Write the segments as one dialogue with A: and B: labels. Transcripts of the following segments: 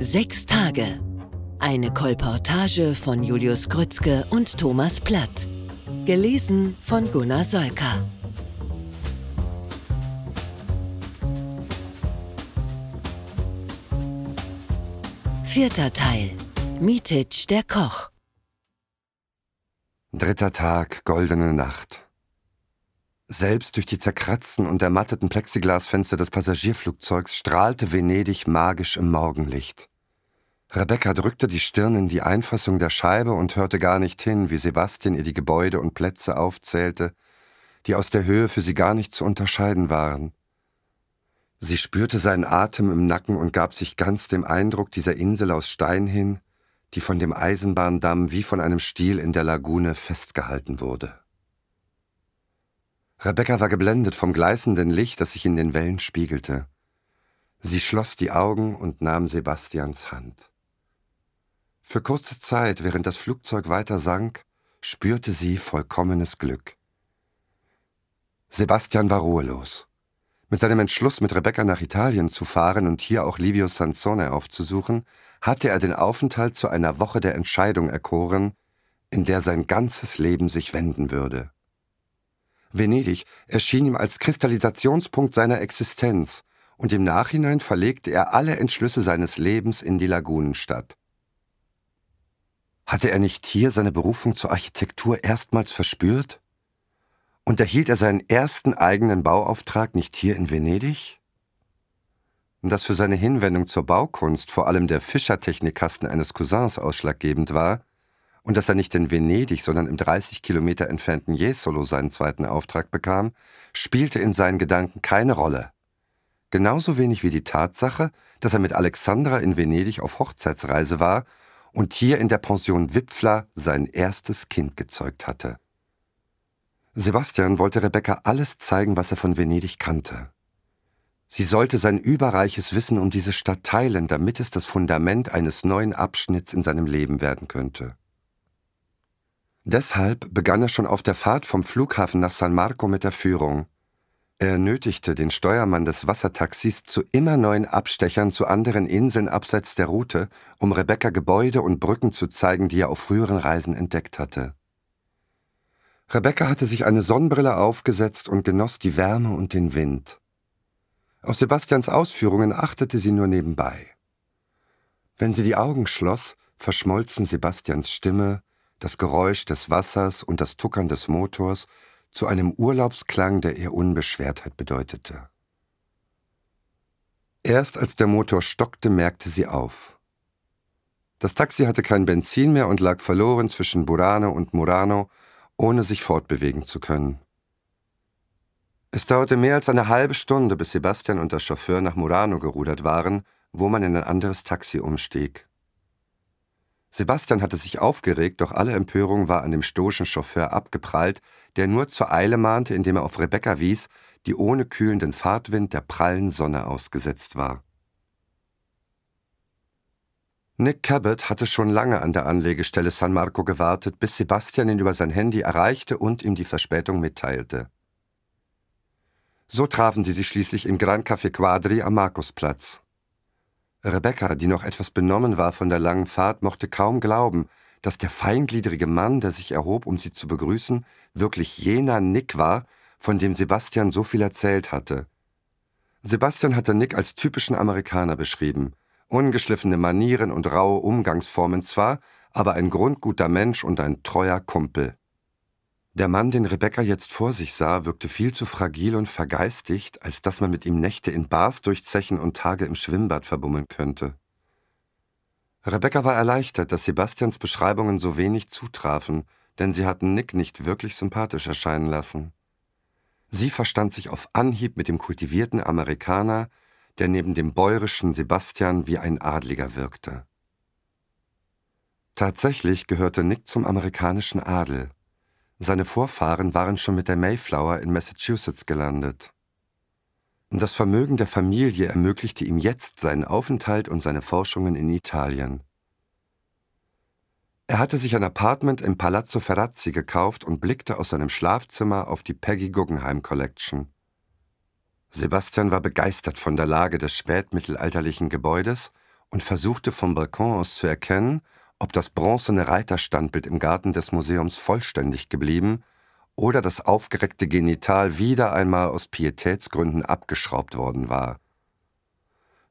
A: Sechs Tage. Eine Kolportage von Julius Grützke und Thomas Platt. Gelesen von Gunnar Solka. Vierter Teil. Mitic der Koch.
B: Dritter Tag, goldene Nacht. Selbst durch die zerkratzten und ermatteten Plexiglasfenster des Passagierflugzeugs strahlte Venedig magisch im Morgenlicht. Rebecca drückte die Stirn in die Einfassung der Scheibe und hörte gar nicht hin, wie Sebastian ihr die Gebäude und Plätze aufzählte, die aus der Höhe für sie gar nicht zu unterscheiden waren. Sie spürte seinen Atem im Nacken und gab sich ganz dem Eindruck dieser Insel aus Stein hin, die von dem Eisenbahndamm wie von einem Stiel in der Lagune festgehalten wurde. Rebecca war geblendet vom gleißenden Licht, das sich in den Wellen spiegelte. Sie schloss die Augen und nahm Sebastians Hand. Für kurze Zeit, während das Flugzeug weiter sank, spürte sie vollkommenes Glück. Sebastian war ruhelos. Mit seinem Entschluss, mit Rebecca nach Italien zu fahren und hier auch Livio Sansone aufzusuchen, hatte er den Aufenthalt zu einer Woche der Entscheidung erkoren, in der sein ganzes Leben sich wenden würde. Venedig erschien ihm als Kristallisationspunkt seiner Existenz, und im Nachhinein verlegte er alle Entschlüsse seines Lebens in die Lagunenstadt. Hatte er nicht hier seine Berufung zur Architektur erstmals verspürt? Und erhielt er seinen ersten eigenen Bauauftrag nicht hier in Venedig? Dass für seine Hinwendung zur Baukunst vor allem der Fischertechnikkasten eines Cousins ausschlaggebend war, und dass er nicht in Venedig, sondern im 30 Kilometer entfernten Jesolo seinen zweiten Auftrag bekam, spielte in seinen Gedanken keine Rolle. Genauso wenig wie die Tatsache, dass er mit Alexandra in Venedig auf Hochzeitsreise war und hier in der Pension Wipfler sein erstes Kind gezeugt hatte. Sebastian wollte Rebecca alles zeigen, was er von Venedig kannte. Sie sollte sein überreiches Wissen um diese Stadt teilen, damit es das Fundament eines neuen Abschnitts in seinem Leben werden könnte. Deshalb begann er schon auf der Fahrt vom Flughafen nach San Marco mit der Führung. Er nötigte den Steuermann des Wassertaxis zu immer neuen Abstechern zu anderen Inseln abseits der Route, um Rebecca Gebäude und Brücken zu zeigen, die er auf früheren Reisen entdeckt hatte. Rebecca hatte sich eine Sonnenbrille aufgesetzt und genoss die Wärme und den Wind. Auf Sebastians Ausführungen achtete sie nur nebenbei. Wenn sie die Augen schloss, verschmolzen Sebastians Stimme, das Geräusch des Wassers und das Tuckern des Motors zu einem Urlaubsklang, der ihr Unbeschwertheit bedeutete. Erst als der Motor stockte, merkte sie auf. Das Taxi hatte kein Benzin mehr und lag verloren zwischen Burano und Murano, ohne sich fortbewegen zu können. Es dauerte mehr als eine halbe Stunde, bis Sebastian und der Chauffeur nach Murano gerudert waren, wo man in ein anderes Taxi umstieg. Sebastian hatte sich aufgeregt, doch alle Empörung war an dem stoischen Chauffeur abgeprallt, der nur zur Eile mahnte, indem er auf Rebecca wies, die ohne kühlenden Fahrtwind der prallen Sonne ausgesetzt war. Nick Cabot hatte schon lange an der Anlegestelle San Marco gewartet, bis Sebastian ihn über sein Handy erreichte und ihm die Verspätung mitteilte. So trafen sie sich schließlich im Gran Café Quadri am Markusplatz. Rebecca, die noch etwas benommen war von der langen Fahrt, mochte kaum glauben, dass der feingliedrige Mann, der sich erhob, um sie zu begrüßen, wirklich jener Nick war, von dem Sebastian so viel erzählt hatte. Sebastian hatte Nick als typischen Amerikaner beschrieben, ungeschliffene Manieren und raue Umgangsformen zwar, aber ein grundguter Mensch und ein treuer Kumpel. Der Mann, den Rebecca jetzt vor sich sah, wirkte viel zu fragil und vergeistigt, als dass man mit ihm Nächte in Bars durchzechen und Tage im Schwimmbad verbummeln könnte. Rebecca war erleichtert, dass Sebastians Beschreibungen so wenig zutrafen, denn sie hatten Nick nicht wirklich sympathisch erscheinen lassen. Sie verstand sich auf Anhieb mit dem kultivierten Amerikaner, der neben dem bäuerischen Sebastian wie ein Adliger wirkte. Tatsächlich gehörte Nick zum amerikanischen Adel. Seine Vorfahren waren schon mit der Mayflower in Massachusetts gelandet. Das Vermögen der Familie ermöglichte ihm jetzt seinen Aufenthalt und seine Forschungen in Italien. Er hatte sich ein Apartment im Palazzo Ferrazzi gekauft und blickte aus seinem Schlafzimmer auf die Peggy Guggenheim Collection. Sebastian war begeistert von der Lage des spätmittelalterlichen Gebäudes und versuchte vom Balkon aus zu erkennen, ob das bronzene Reiterstandbild im Garten des Museums vollständig geblieben oder das aufgereckte Genital wieder einmal aus Pietätsgründen abgeschraubt worden war.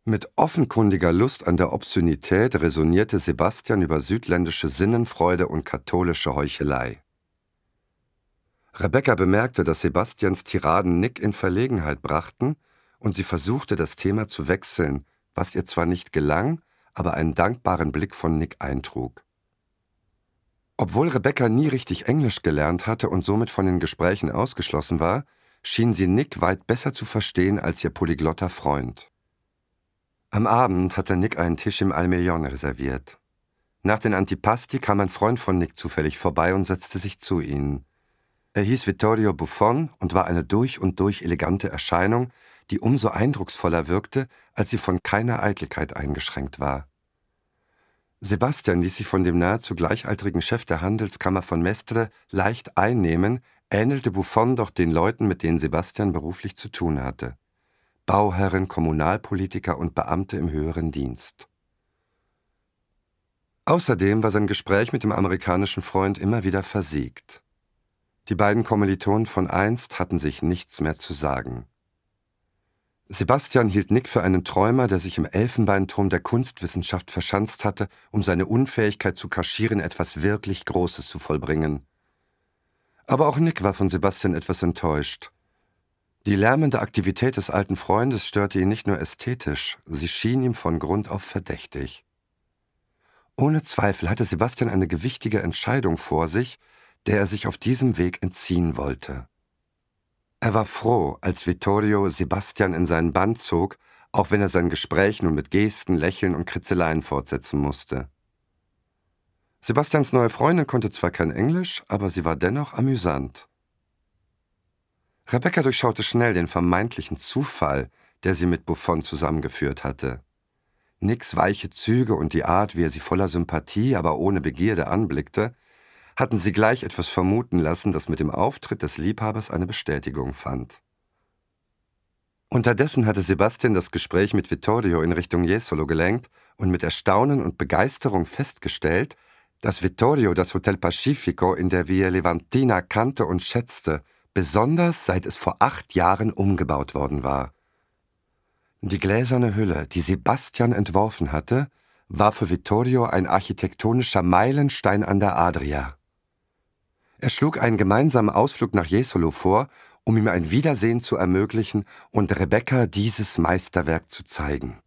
B: Mit offenkundiger Lust an der Obszönität resonierte Sebastian über südländische Sinnenfreude und katholische Heuchelei. Rebecca bemerkte, dass Sebastians Tiraden Nick in Verlegenheit brachten, und sie versuchte, das Thema zu wechseln, was ihr zwar nicht gelang, aber einen dankbaren Blick von Nick eintrug. Obwohl Rebecca nie richtig Englisch gelernt hatte und somit von den Gesprächen ausgeschlossen war, schien sie Nick weit besser zu verstehen als ihr polyglotter Freund. Am Abend hatte Nick einen Tisch im Almelion reserviert. Nach den Antipasti kam ein Freund von Nick zufällig vorbei und setzte sich zu ihnen. Er hieß Vittorio Buffon und war eine durch und durch elegante Erscheinung, die umso eindrucksvoller wirkte, als sie von keiner Eitelkeit eingeschränkt war. Sebastian ließ sich von dem nahezu gleichaltrigen Chef der Handelskammer von Mestre leicht einnehmen, ähnelte Buffon doch den Leuten, mit denen Sebastian beruflich zu tun hatte. Bauherren, Kommunalpolitiker und Beamte im höheren Dienst. Außerdem war sein Gespräch mit dem amerikanischen Freund immer wieder versiegt. Die beiden Kommilitonen von einst hatten sich nichts mehr zu sagen. Sebastian hielt Nick für einen Träumer, der sich im Elfenbeinturm der Kunstwissenschaft verschanzt hatte, um seine Unfähigkeit zu kaschieren, etwas wirklich Großes zu vollbringen. Aber auch Nick war von Sebastian etwas enttäuscht. Die lärmende Aktivität des alten Freundes störte ihn nicht nur ästhetisch, sie schien ihm von Grund auf verdächtig. Ohne Zweifel hatte Sebastian eine gewichtige Entscheidung vor sich, der er sich auf diesem Weg entziehen wollte. Er war froh, als Vittorio Sebastian in seinen Band zog, auch wenn er sein Gespräch nun mit Gesten, Lächeln und Kritzeleien fortsetzen musste. Sebastians neue Freundin konnte zwar kein Englisch, aber sie war dennoch amüsant. Rebecca durchschaute schnell den vermeintlichen Zufall, der sie mit Buffon zusammengeführt hatte. Nicks weiche Züge und die Art, wie er sie voller Sympathie, aber ohne Begierde anblickte, hatten sie gleich etwas vermuten lassen, das mit dem Auftritt des Liebhabers eine Bestätigung fand. Unterdessen hatte Sebastian das Gespräch mit Vittorio in Richtung Jesolo gelenkt und mit Erstaunen und Begeisterung festgestellt, dass Vittorio das Hotel Pacifico in der Via Levantina kannte und schätzte, besonders seit es vor acht Jahren umgebaut worden war. Die gläserne Hülle, die Sebastian entworfen hatte, war für Vittorio ein architektonischer Meilenstein an der Adria. Er schlug einen gemeinsamen Ausflug nach Jesolo vor, um ihm ein Wiedersehen zu ermöglichen und Rebecca dieses Meisterwerk zu zeigen.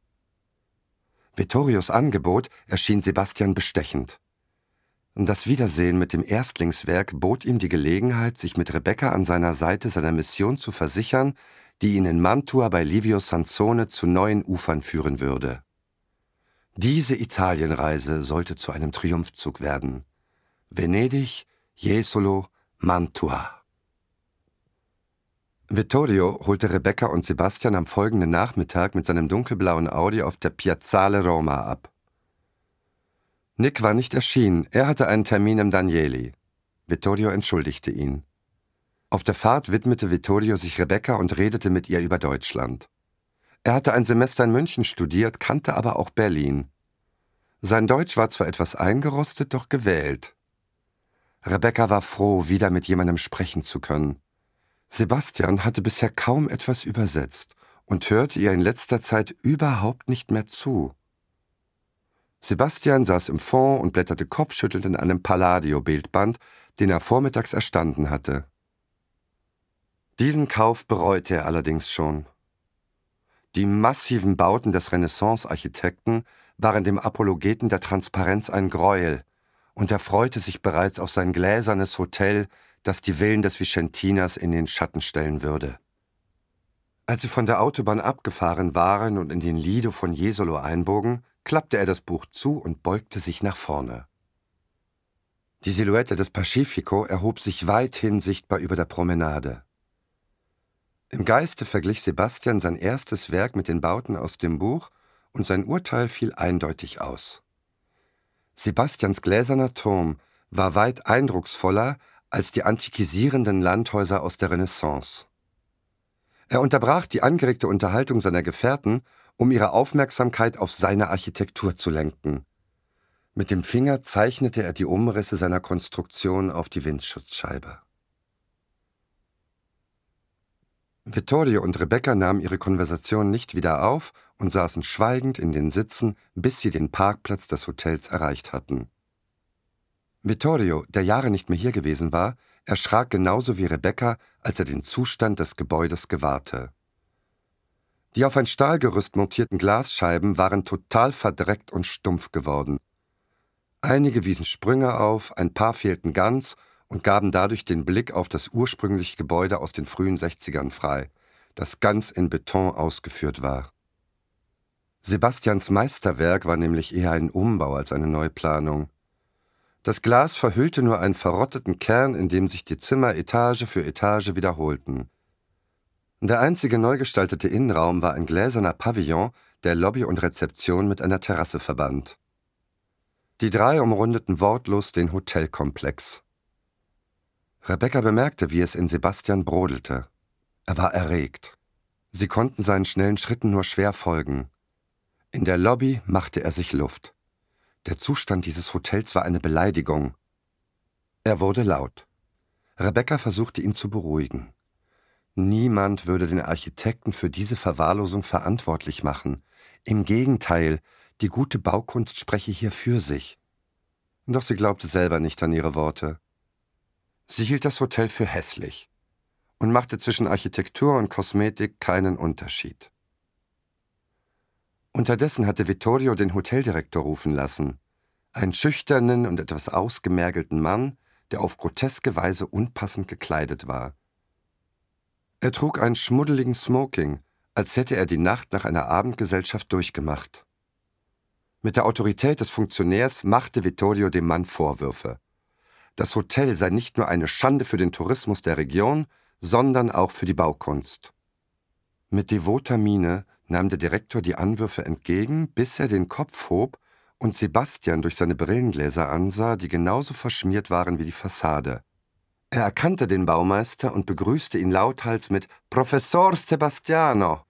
B: Vittorios Angebot erschien Sebastian bestechend. Das Wiedersehen mit dem Erstlingswerk bot ihm die Gelegenheit, sich mit Rebecca an seiner Seite seiner Mission zu versichern, die ihn in Mantua bei Livio Sansone zu neuen Ufern führen würde. Diese Italienreise sollte zu einem Triumphzug werden. Venedig, Jesolo, Mantua. Vittorio holte Rebecca und Sebastian am folgenden Nachmittag mit seinem dunkelblauen Audi auf der Piazzale Roma ab. Nick war nicht erschienen, er hatte einen Termin im Danieli. Vittorio entschuldigte ihn. Auf der Fahrt widmete Vittorio sich Rebecca und redete mit ihr über Deutschland. Er hatte ein Semester in München studiert, kannte aber auch Berlin. Sein Deutsch war zwar etwas eingerostet, doch gewählt. Rebecca war froh, wieder mit jemandem sprechen zu können. Sebastian hatte bisher kaum etwas übersetzt und hörte ihr in letzter Zeit überhaupt nicht mehr zu. Sebastian saß im Fond und blätterte kopfschüttelnd in einem Palladio-Bildband, den er vormittags erstanden hatte. Diesen Kauf bereute er allerdings schon. Die massiven Bauten des Renaissance-Architekten waren dem Apologeten der Transparenz ein Greuel, und er freute sich bereits auf sein gläsernes Hotel, das die Villen des Vicentinas in den Schatten stellen würde. Als sie von der Autobahn abgefahren waren und in den Lido von Jesolo einbogen, klappte er das Buch zu und beugte sich nach vorne. Die Silhouette des Pacifico erhob sich weithin sichtbar über der Promenade. Im Geiste verglich Sebastian sein erstes Werk mit den Bauten aus dem Buch, und sein Urteil fiel eindeutig aus. Sebastians gläserner Turm war weit eindrucksvoller als die antikisierenden Landhäuser aus der Renaissance. Er unterbrach die angeregte Unterhaltung seiner Gefährten, um ihre Aufmerksamkeit auf seine Architektur zu lenken. Mit dem Finger zeichnete er die Umrisse seiner Konstruktion auf die Windschutzscheibe. Vittorio und Rebecca nahmen ihre Konversation nicht wieder auf und saßen schweigend in den Sitzen, bis sie den Parkplatz des Hotels erreicht hatten. Vittorio, der Jahre nicht mehr hier gewesen war, erschrak genauso wie Rebecca, als er den Zustand des Gebäudes gewahrte. Die auf ein Stahlgerüst montierten Glasscheiben waren total verdreckt und stumpf geworden. Einige wiesen Sprünge auf, ein paar fehlten ganz und gaben dadurch den Blick auf das ursprüngliche Gebäude aus den frühen 60ern frei, das ganz in Beton ausgeführt war. Sebastians Meisterwerk war nämlich eher ein Umbau als eine Neuplanung. Das Glas verhüllte nur einen verrotteten Kern, in dem sich die Zimmer Etage für Etage wiederholten. Der einzige neu gestaltete Innenraum war ein gläserner Pavillon, der Lobby und Rezeption mit einer Terrasse verband. Die drei umrundeten wortlos den Hotelkomplex. Rebecca bemerkte, wie es in Sebastian brodelte. Er war erregt. Sie konnten seinen schnellen Schritten nur schwer folgen. In der Lobby machte er sich Luft. Der Zustand dieses Hotels war eine Beleidigung. Er wurde laut. Rebecca versuchte ihn zu beruhigen. Niemand würde den Architekten für diese Verwahrlosung verantwortlich machen. Im Gegenteil, die gute Baukunst spreche hier für sich. Doch sie glaubte selber nicht an ihre Worte. Sie hielt das Hotel für hässlich und machte zwischen Architektur und Kosmetik keinen Unterschied. Unterdessen hatte Vittorio den Hoteldirektor rufen lassen, einen schüchternen und etwas ausgemergelten Mann, der auf groteske Weise unpassend gekleidet war. Er trug einen schmuddeligen Smoking, als hätte er die Nacht nach einer Abendgesellschaft durchgemacht. Mit der Autorität des Funktionärs machte Vittorio dem Mann Vorwürfe. Das Hotel sei nicht nur eine Schande für den Tourismus der Region, sondern auch für die Baukunst. Mit devoter Miene nahm der Direktor die Anwürfe entgegen, bis er den Kopf hob und Sebastian durch seine Brillengläser ansah, die genauso verschmiert waren wie die Fassade. Er erkannte den Baumeister und begrüßte ihn lauthals mit Professor Sebastiano.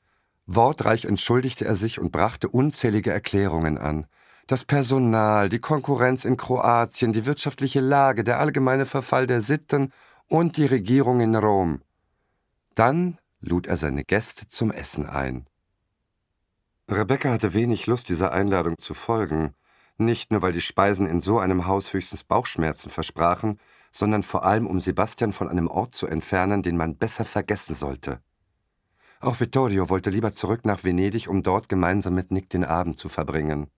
B: Wortreich entschuldigte er sich und brachte unzählige Erklärungen an. Das Personal, die Konkurrenz in Kroatien, die wirtschaftliche Lage, der allgemeine Verfall der Sitten und die Regierung in Rom. Dann lud er seine Gäste zum Essen ein. Rebecca hatte wenig Lust, dieser Einladung zu folgen, nicht nur weil die Speisen in so einem Haus höchstens Bauchschmerzen versprachen, sondern vor allem um Sebastian von einem Ort zu entfernen, den man besser vergessen sollte. Auch Vittorio wollte lieber zurück nach Venedig, um dort gemeinsam mit Nick den Abend zu verbringen.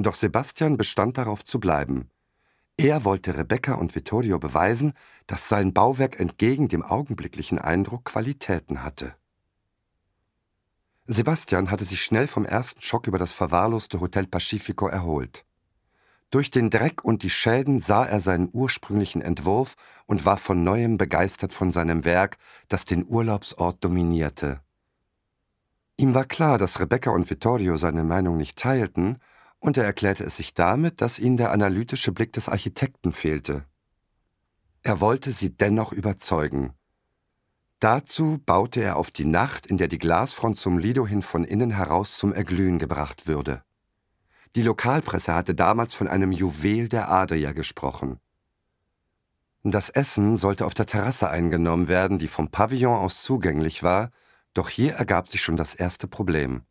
B: Doch Sebastian bestand darauf zu bleiben. Er wollte Rebecca und Vittorio beweisen, dass sein Bauwerk entgegen dem augenblicklichen Eindruck Qualitäten hatte. Sebastian hatte sich schnell vom ersten Schock über das verwahrloste Hotel Pacifico erholt. Durch den Dreck und die Schäden sah er seinen ursprünglichen Entwurf und war von neuem begeistert von seinem Werk, das den Urlaubsort dominierte. Ihm war klar, dass Rebecca und Vittorio seine Meinung nicht teilten, und er erklärte es sich damit, dass ihnen der analytische Blick des Architekten fehlte. Er wollte sie dennoch überzeugen. Dazu baute er auf die Nacht, in der die Glasfront zum Lido hin von innen heraus zum Erglühen gebracht würde. Die Lokalpresse hatte damals von einem Juwel der Adria gesprochen. Das Essen sollte auf der Terrasse eingenommen werden, die vom Pavillon aus zugänglich war, doch hier ergab sich schon das erste Problem.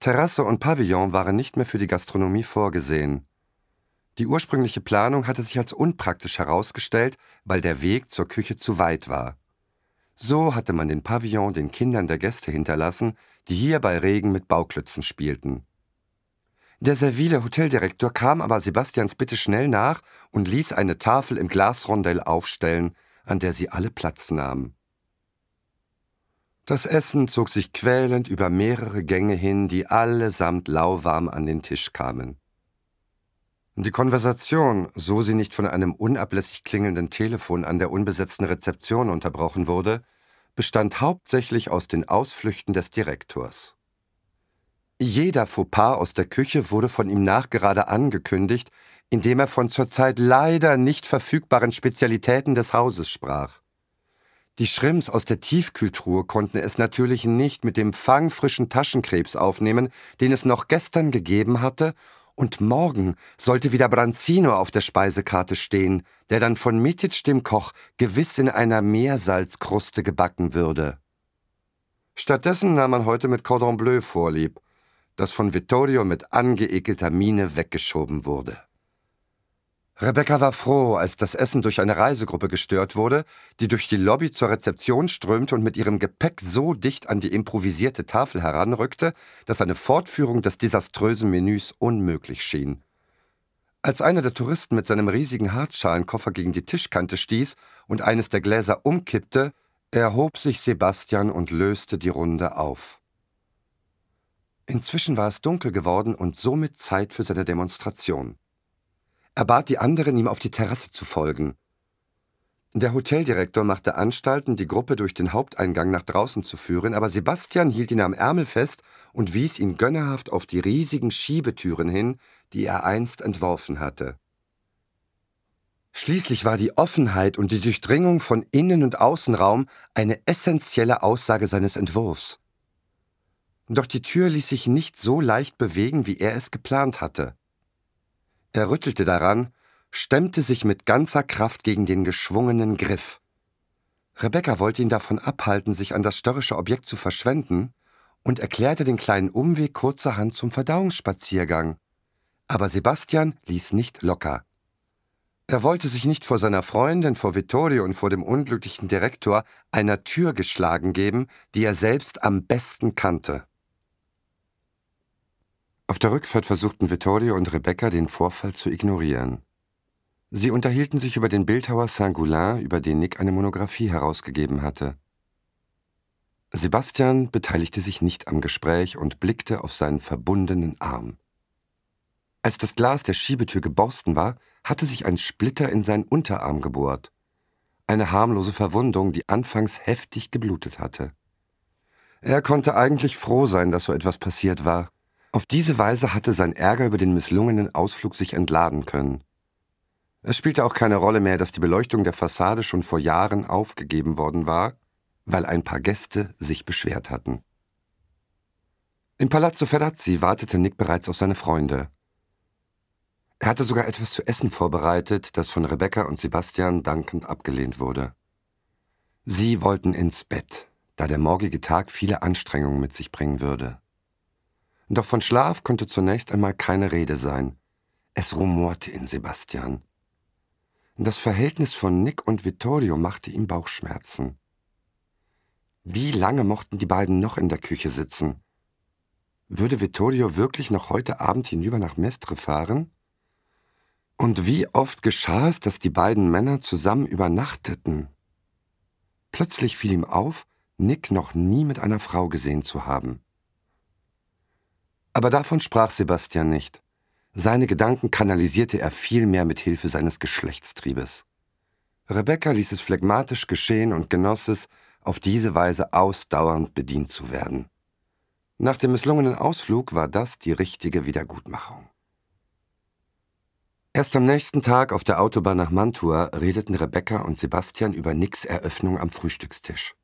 B: Terrasse und Pavillon waren nicht mehr für die Gastronomie vorgesehen. Die ursprüngliche Planung hatte sich als unpraktisch herausgestellt, weil der Weg zur Küche zu weit war. So hatte man den Pavillon den Kindern der Gäste hinterlassen, die hier bei Regen mit Bauklötzen spielten. Der servile Hoteldirektor kam aber Sebastians Bitte schnell nach und ließ eine Tafel im Glasrondell aufstellen, an der sie alle Platz nahmen. Das Essen zog sich quälend über mehrere Gänge hin, die allesamt lauwarm an den Tisch kamen. Die Konversation, so sie nicht von einem unablässig klingelnden Telefon an der unbesetzten Rezeption unterbrochen wurde, bestand hauptsächlich aus den Ausflüchten des Direktors. Jeder Fauxpas aus der Küche wurde von ihm nachgerade angekündigt, indem er von zurzeit leider nicht verfügbaren Spezialitäten des Hauses sprach. Die Schrimps aus der Tiefkühltruhe konnten es natürlich nicht mit dem fangfrischen Taschenkrebs aufnehmen, den es noch gestern gegeben hatte, und morgen sollte wieder Branzino auf der Speisekarte stehen, der dann von Mitic dem Koch gewiss in einer Meersalzkruste gebacken würde. Stattdessen nahm man heute mit Cordon Bleu vorlieb, das von Vittorio mit angeekelter Miene weggeschoben wurde. Rebecca war froh, als das Essen durch eine Reisegruppe gestört wurde, die durch die Lobby zur Rezeption strömte und mit ihrem Gepäck so dicht an die improvisierte Tafel heranrückte, dass eine Fortführung des desaströsen Menüs unmöglich schien. Als einer der Touristen mit seinem riesigen Hartschalenkoffer gegen die Tischkante stieß und eines der Gläser umkippte, erhob sich Sebastian und löste die Runde auf. Inzwischen war es dunkel geworden und somit Zeit für seine Demonstration. Er bat die anderen, ihm auf die Terrasse zu folgen. Der Hoteldirektor machte Anstalten, die Gruppe durch den Haupteingang nach draußen zu führen, aber Sebastian hielt ihn am Ärmel fest und wies ihn gönnerhaft auf die riesigen Schiebetüren hin, die er einst entworfen hatte. Schließlich war die Offenheit und die Durchdringung von Innen- und Außenraum eine essentielle Aussage seines Entwurfs. Doch die Tür ließ sich nicht so leicht bewegen, wie er es geplant hatte. Er rüttelte daran, stemmte sich mit ganzer Kraft gegen den geschwungenen Griff. Rebecca wollte ihn davon abhalten, sich an das störrische Objekt zu verschwenden, und erklärte den kleinen Umweg kurzerhand zum Verdauungsspaziergang. Aber Sebastian ließ nicht locker. Er wollte sich nicht vor seiner Freundin, vor Vittorio und vor dem unglücklichen Direktor einer Tür geschlagen geben, die er selbst am besten kannte. Auf der Rückfahrt versuchten Vittorio und Rebecca den Vorfall zu ignorieren. Sie unterhielten sich über den Bildhauer Saint-Goulin, über den Nick eine Monographie herausgegeben hatte. Sebastian beteiligte sich nicht am Gespräch und blickte auf seinen verbundenen Arm. Als das Glas der Schiebetür geborsten war, hatte sich ein Splitter in seinen Unterarm gebohrt. Eine harmlose Verwundung, die anfangs heftig geblutet hatte. Er konnte eigentlich froh sein, dass so etwas passiert war. Auf diese Weise hatte sein Ärger über den misslungenen Ausflug sich entladen können. Es spielte auch keine Rolle mehr, dass die Beleuchtung der Fassade schon vor Jahren aufgegeben worden war, weil ein paar Gäste sich beschwert hatten. Im Palazzo Ferrazzi wartete Nick bereits auf seine Freunde. Er hatte sogar etwas zu essen vorbereitet, das von Rebecca und Sebastian dankend abgelehnt wurde. Sie wollten ins Bett, da der morgige Tag viele Anstrengungen mit sich bringen würde. Doch von Schlaf konnte zunächst einmal keine Rede sein. Es rumorte in Sebastian. Das Verhältnis von Nick und Vittorio machte ihm Bauchschmerzen. Wie lange mochten die beiden noch in der Küche sitzen? Würde Vittorio wirklich noch heute Abend hinüber nach Mestre fahren? Und wie oft geschah es, dass die beiden Männer zusammen übernachteten? Plötzlich fiel ihm auf, Nick noch nie mit einer Frau gesehen zu haben. Aber davon sprach Sebastian nicht. Seine Gedanken kanalisierte er vielmehr mit Hilfe seines Geschlechtstriebes. Rebecca ließ es phlegmatisch geschehen und genoss es, auf diese Weise ausdauernd bedient zu werden. Nach dem misslungenen Ausflug war das die richtige Wiedergutmachung. Erst am nächsten Tag auf der Autobahn nach Mantua redeten Rebecca und Sebastian über Nicks Eröffnung am Frühstückstisch.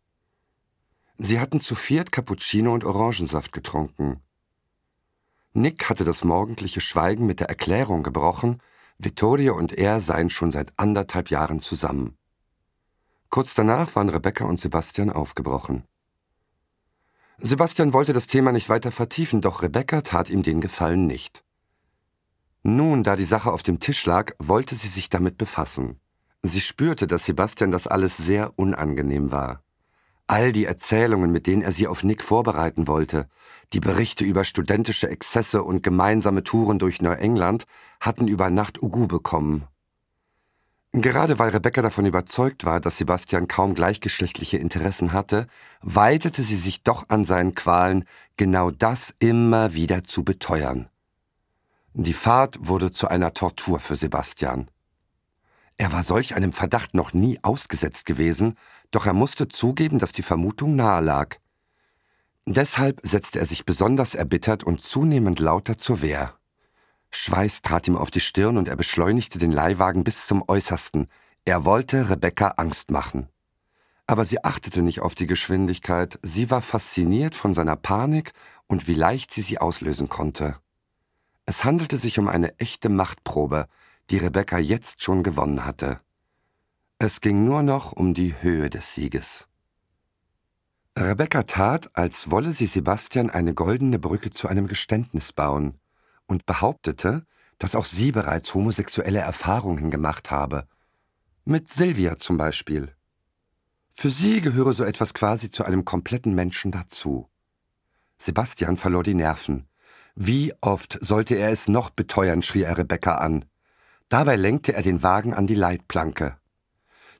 B: Sie hatten zu viert Cappuccino und Orangensaft getrunken, Nick hatte das morgendliche Schweigen mit der Erklärung gebrochen, Vittorio und er seien schon seit anderthalb Jahren zusammen. Kurz danach waren Rebecca und Sebastian aufgebrochen. Sebastian wollte das Thema nicht weiter vertiefen, doch Rebecca tat ihm den Gefallen nicht. Nun, da die Sache auf dem Tisch lag, wollte sie sich damit befassen. Sie spürte, dass Sebastian das alles sehr unangenehm war. All die Erzählungen, mit denen er sie auf Nick vorbereiten wollte, die Berichte über studentische Exzesse und gemeinsame Touren durch Neuengland, hatten über Nacht Ugu bekommen. Gerade weil Rebecca davon überzeugt war, dass Sebastian kaum gleichgeschlechtliche Interessen hatte, weitete sie sich doch an seinen Qualen, genau das immer wieder zu beteuern. Die Fahrt wurde zu einer Tortur für Sebastian. Er war solch einem Verdacht noch nie ausgesetzt gewesen, doch er musste zugeben, dass die Vermutung nahe lag. Deshalb setzte er sich besonders erbittert und zunehmend lauter zur Wehr. Schweiß trat ihm auf die Stirn und er beschleunigte den Leihwagen bis zum Äußersten. Er wollte Rebecca Angst machen. Aber sie achtete nicht auf die Geschwindigkeit, sie war fasziniert von seiner Panik und wie leicht sie sie auslösen konnte. Es handelte sich um eine echte Machtprobe, die Rebecca jetzt schon gewonnen hatte. Es ging nur noch um die Höhe des Sieges. Rebecca tat, als wolle sie Sebastian eine goldene Brücke zu einem Geständnis bauen und behauptete, dass auch sie bereits homosexuelle Erfahrungen gemacht habe. Mit Silvia zum Beispiel. Für sie gehöre so etwas quasi zu einem kompletten Menschen dazu. Sebastian verlor die Nerven. Wie oft sollte er es noch beteuern, schrie er Rebecca an. Dabei lenkte er den Wagen an die Leitplanke.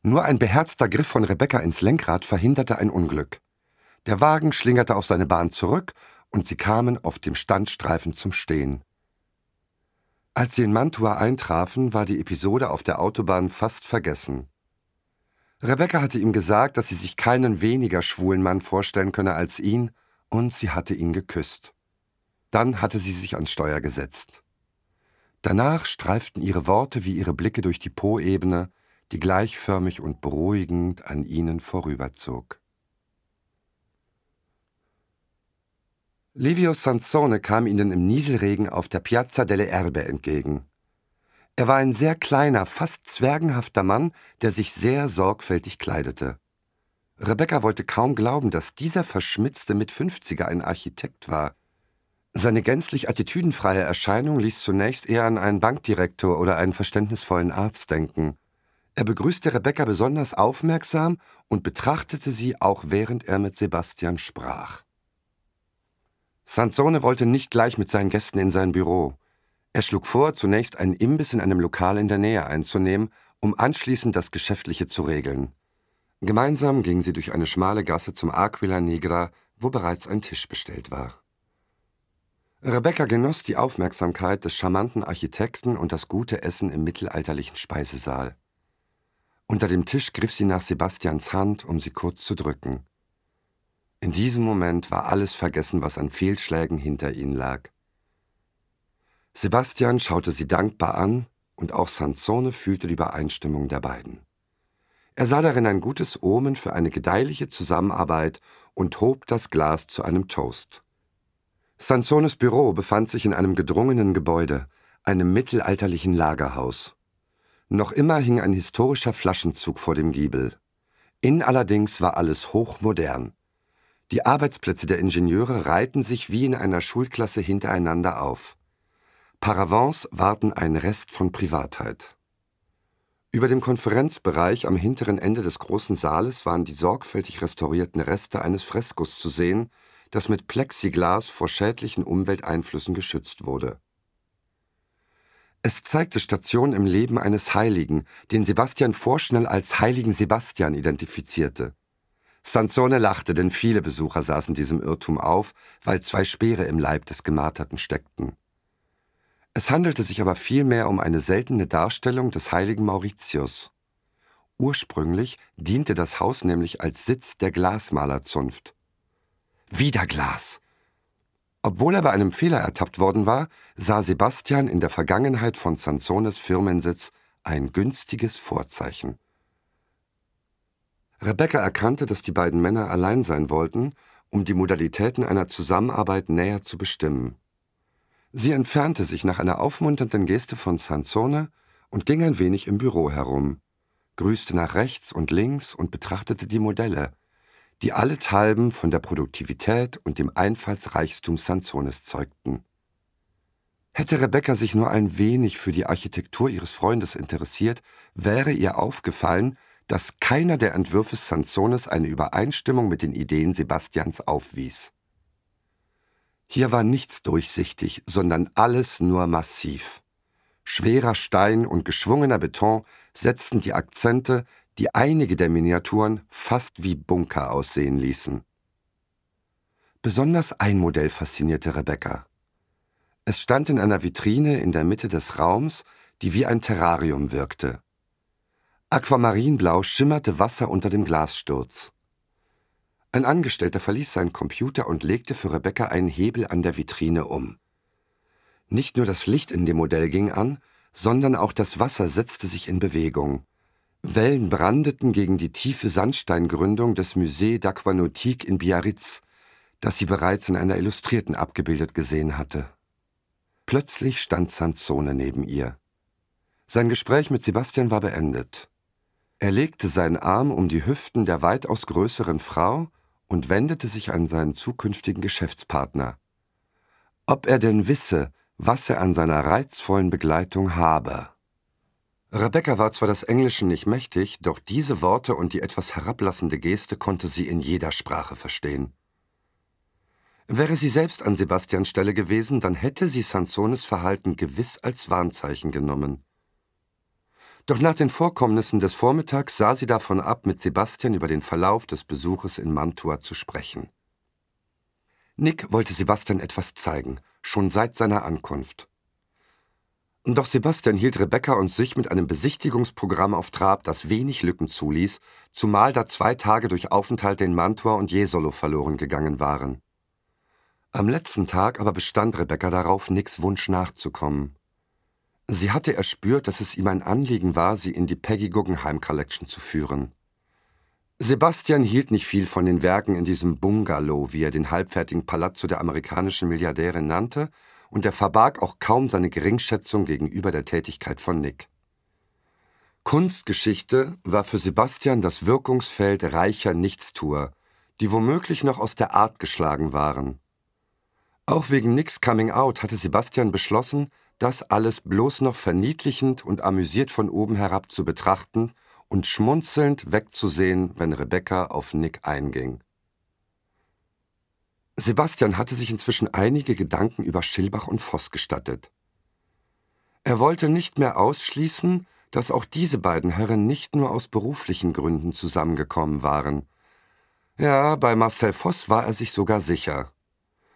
B: Nur ein beherzter Griff von Rebecca ins Lenkrad verhinderte ein Unglück. Der Wagen schlingerte auf seine Bahn zurück und sie kamen auf dem Standstreifen zum Stehen. Als sie in Mantua eintrafen, war die Episode auf der Autobahn fast vergessen. Rebecca hatte ihm gesagt, dass sie sich keinen weniger schwulen Mann vorstellen könne als ihn, und sie hatte ihn geküsst. Dann hatte sie sich ans Steuer gesetzt. Danach streiften ihre Worte wie ihre Blicke durch die Poebene, die gleichförmig und beruhigend an ihnen vorüberzog. Livio Sansone kam ihnen im Nieselregen auf der Piazza delle Erbe entgegen. Er war ein sehr kleiner, fast zwergenhafter Mann, der sich sehr sorgfältig kleidete. Rebecca wollte kaum glauben, dass dieser verschmitzte Mitfünfziger ein Architekt war. Seine gänzlich attitüdenfreie Erscheinung ließ zunächst eher an einen Bankdirektor oder einen verständnisvollen Arzt denken. Er begrüßte Rebecca besonders aufmerksam und betrachtete sie auch während er mit Sebastian sprach. Sansone wollte nicht gleich mit seinen Gästen in sein Büro. Er schlug vor, zunächst einen Imbiss in einem Lokal in der Nähe einzunehmen, um anschließend das Geschäftliche zu regeln. Gemeinsam gingen sie durch eine schmale Gasse zum Aquila Nigra, wo bereits ein Tisch bestellt war. Rebecca genoss die Aufmerksamkeit des charmanten Architekten und das gute Essen im mittelalterlichen Speisesaal. Unter dem Tisch griff sie nach Sebastians Hand, um sie kurz zu drücken. In diesem Moment war alles vergessen, was an Fehlschlägen hinter ihnen lag. Sebastian schaute sie dankbar an, und auch Sansone fühlte die Übereinstimmung der beiden. Er sah darin ein gutes Omen für eine gedeihliche Zusammenarbeit und hob das Glas zu einem Toast. Sansones Büro befand sich in einem gedrungenen Gebäude, einem mittelalterlichen Lagerhaus. Noch immer hing ein historischer Flaschenzug vor dem Giebel. Innen allerdings war alles hochmodern. Die Arbeitsplätze der Ingenieure reihten sich wie in einer Schulklasse hintereinander auf. Paravents warten einen Rest von Privatheit. Über dem Konferenzbereich am hinteren Ende des großen Saales waren die sorgfältig restaurierten Reste eines Freskos zu sehen, das mit Plexiglas vor schädlichen Umwelteinflüssen geschützt wurde. Es zeigte Stationen im Leben eines Heiligen, den Sebastian vorschnell als Heiligen Sebastian identifizierte. Sansone lachte, denn viele Besucher saßen diesem Irrtum auf, weil zwei Speere im Leib des Gemarterten steckten. Es handelte sich aber vielmehr um eine seltene Darstellung des heiligen Mauritius. Ursprünglich diente das Haus nämlich als Sitz der Glasmalerzunft. Wieder Glas! Obwohl er bei einem Fehler ertappt worden war, sah Sebastian in der Vergangenheit von Sansones Firmensitz ein günstiges Vorzeichen. Rebecca erkannte, dass die beiden Männer allein sein wollten, um die Modalitäten einer Zusammenarbeit näher zu bestimmen. Sie entfernte sich nach einer aufmunternden Geste von Sansone und ging ein wenig im Büro herum, grüßte nach rechts und links und betrachtete die Modelle, die allenthalben von der Produktivität und dem Einfallsreichtum Sansones zeugten. Hätte Rebecca sich nur ein wenig für die Architektur ihres Freundes interessiert, wäre ihr aufgefallen, dass keiner der Entwürfe Sansones eine Übereinstimmung mit den Ideen Sebastians aufwies. Hier war nichts durchsichtig, sondern alles nur massiv. Schwerer Stein und geschwungener Beton setzten die Akzente, die einige der Miniaturen fast wie Bunker aussehen ließen. Besonders ein Modell faszinierte Rebecca. Es stand in einer Vitrine in der Mitte des Raums, die wie ein Terrarium wirkte. Aquamarinblau schimmerte Wasser unter dem Glassturz. Ein Angestellter verließ seinen Computer und legte für Rebecca einen Hebel an der Vitrine um. Nicht nur das Licht in dem Modell ging an, sondern auch das Wasser setzte sich in Bewegung. Wellen brandeten gegen die tiefe Sandsteingründung des Musée d'Aquanautique in Biarritz, das sie bereits in einer Illustrierten abgebildet gesehen hatte. Plötzlich stand Sansone neben ihr. Sein Gespräch mit Sebastian war beendet. Er legte seinen Arm um die Hüften der weitaus größeren Frau und wendete sich an seinen zukünftigen Geschäftspartner. Ob er denn wisse, was er an seiner reizvollen Begleitung habe. Rebecca war zwar des Englischen nicht mächtig, doch diese Worte und die etwas herablassende Geste konnte sie in jeder Sprache verstehen. Wäre sie selbst an Sebastians Stelle gewesen, dann hätte sie Sansones Verhalten gewiss als Warnzeichen genommen. Doch nach den Vorkommnissen des Vormittags sah sie davon ab, mit Sebastian über den Verlauf des Besuches in Mantua zu sprechen. Nick wollte Sebastian etwas zeigen, schon seit seiner Ankunft. Doch Sebastian hielt Rebecca und sich mit einem Besichtigungsprogramm auf Trab, das wenig Lücken zuließ, zumal da zwei Tage durch Aufenthalt in Mantua und Jesolo verloren gegangen waren. Am letzten Tag aber bestand Rebecca darauf, Nicks Wunsch nachzukommen. Sie hatte erspürt, dass es ihm ein Anliegen war, sie in die Peggy Guggenheim Collection zu führen. Sebastian hielt nicht viel von den Werken in diesem Bungalow, wie er den halbfertigen Palazzo der amerikanischen Milliardärin nannte, und er verbarg auch kaum seine Geringschätzung gegenüber der Tätigkeit von Nick. Kunstgeschichte war für Sebastian das Wirkungsfeld reicher Nichtstuer, die womöglich noch aus der Art geschlagen waren. Auch wegen Nicks Coming Out hatte Sebastian beschlossen, das alles bloß noch verniedlichend und amüsiert von oben herab zu betrachten und schmunzelnd wegzusehen, wenn Rebecca auf Nick einging. Sebastian hatte sich inzwischen einige Gedanken über Schilbach und Voss gestattet. Er wollte nicht mehr ausschließen, dass auch diese beiden Herren nicht nur aus beruflichen Gründen zusammengekommen waren. Ja, bei Marcel Voss war er sich sogar sicher.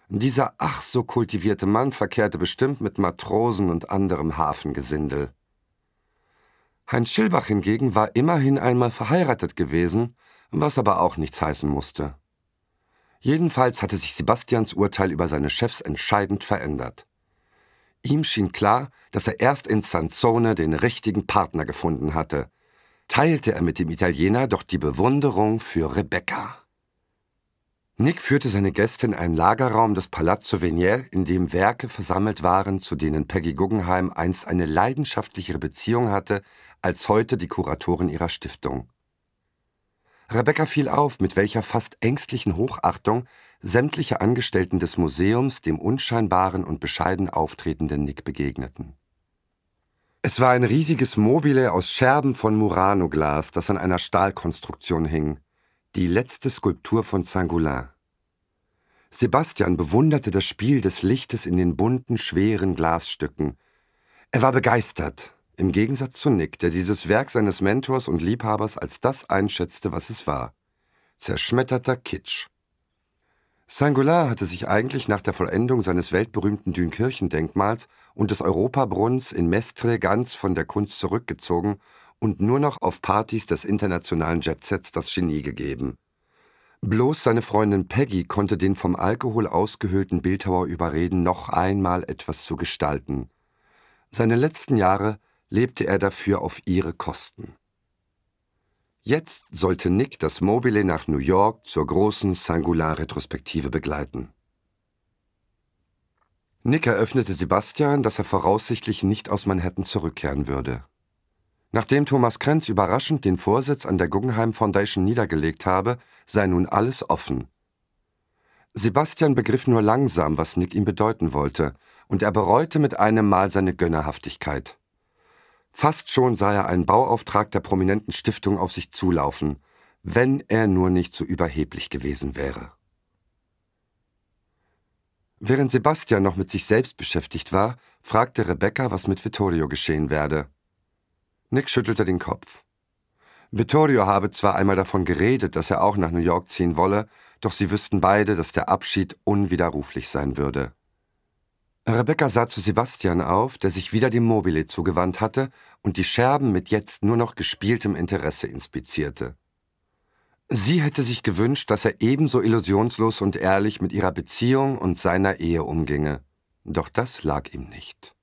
B: Dieser ach so kultivierte Mann verkehrte bestimmt mit Matrosen und anderem Hafengesindel. Heinz Schilbach hingegen war immerhin einmal verheiratet gewesen, was aber auch nichts heißen musste. Jedenfalls hatte sich Sebastians Urteil über seine Chefs entscheidend verändert. Ihm schien klar, dass er erst in Sansone den richtigen Partner gefunden hatte. Teilte er mit dem Italiener doch die Bewunderung für Rebecca. Nick führte seine Gäste in einen Lagerraum des Palazzo Venier, in dem Werke versammelt waren, zu denen Peggy Guggenheim einst eine leidenschaftlichere Beziehung hatte als heute die Kuratorin ihrer Stiftung. Rebecca fiel auf, mit welcher fast ängstlichen Hochachtung sämtliche Angestellten des Museums dem unscheinbaren und bescheiden auftretenden Nick begegneten. Es war ein riesiges Mobile aus Scherben von Murano-Glas, das an einer Stahlkonstruktion hing, die letzte Skulptur von Zangoulin. Sebastian bewunderte das Spiel des Lichtes in den bunten, schweren Glasstücken. Er war begeistert, im Gegensatz zu Nick, der dieses Werk seines Mentors und Liebhabers als das einschätzte, was es war. Zerschmetterter Kitsch. Singular hatte sich eigentlich nach der Vollendung seines weltberühmten Dünkirchendenkmals und des Europabrunns in Mestre ganz von der Kunst zurückgezogen und nur noch auf Partys des internationalen Jetsets das Genie gegeben. Bloß seine Freundin Peggy konnte den vom Alkohol ausgehöhlten Bildhauer überreden, noch einmal etwas zu gestalten. Seine letzten Jahre lebte er dafür auf ihre Kosten. Jetzt sollte Nick das Mobile nach New York zur großen Singular-Retrospektive begleiten. Nick eröffnete Sebastian, dass er voraussichtlich nicht aus Manhattan zurückkehren würde. Nachdem Thomas Krenz überraschend den Vorsitz an der Guggenheim Foundation niedergelegt habe, sei nun alles offen. Sebastian begriff nur langsam, was Nick ihm bedeuten wollte, und er bereute mit einem Mal seine Gönnerhaftigkeit. Fast schon sah er einen Bauauftrag der prominenten Stiftung auf sich zulaufen, wenn er nur nicht so überheblich gewesen wäre. Während Sebastian noch mit sich selbst beschäftigt war, fragte Rebecca, was mit Vittorio geschehen werde. Nick schüttelte den Kopf. Vittorio habe zwar einmal davon geredet, dass er auch nach New York ziehen wolle, doch sie wüssten beide, dass der Abschied unwiderruflich sein würde. Rebecca sah zu Sebastian auf, der sich wieder dem Mobile zugewandt hatte und die Scherben mit jetzt nur noch gespieltem Interesse inspizierte. Sie hätte sich gewünscht, dass er ebenso illusionslos und ehrlich mit ihrer Beziehung und seiner Ehe umginge. Doch das lag ihm nicht.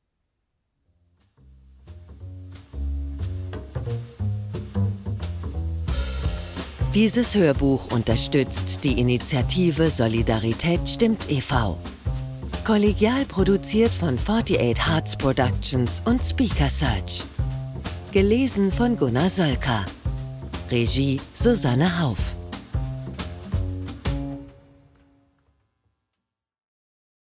A: Dieses Hörbuch unterstützt die Initiative Solidarität stimmt e.V. Kollegial produziert von 48 Hearts Productions und Speaker Search. Gelesen von Gunnar Solka. Regie Susanne Hauf.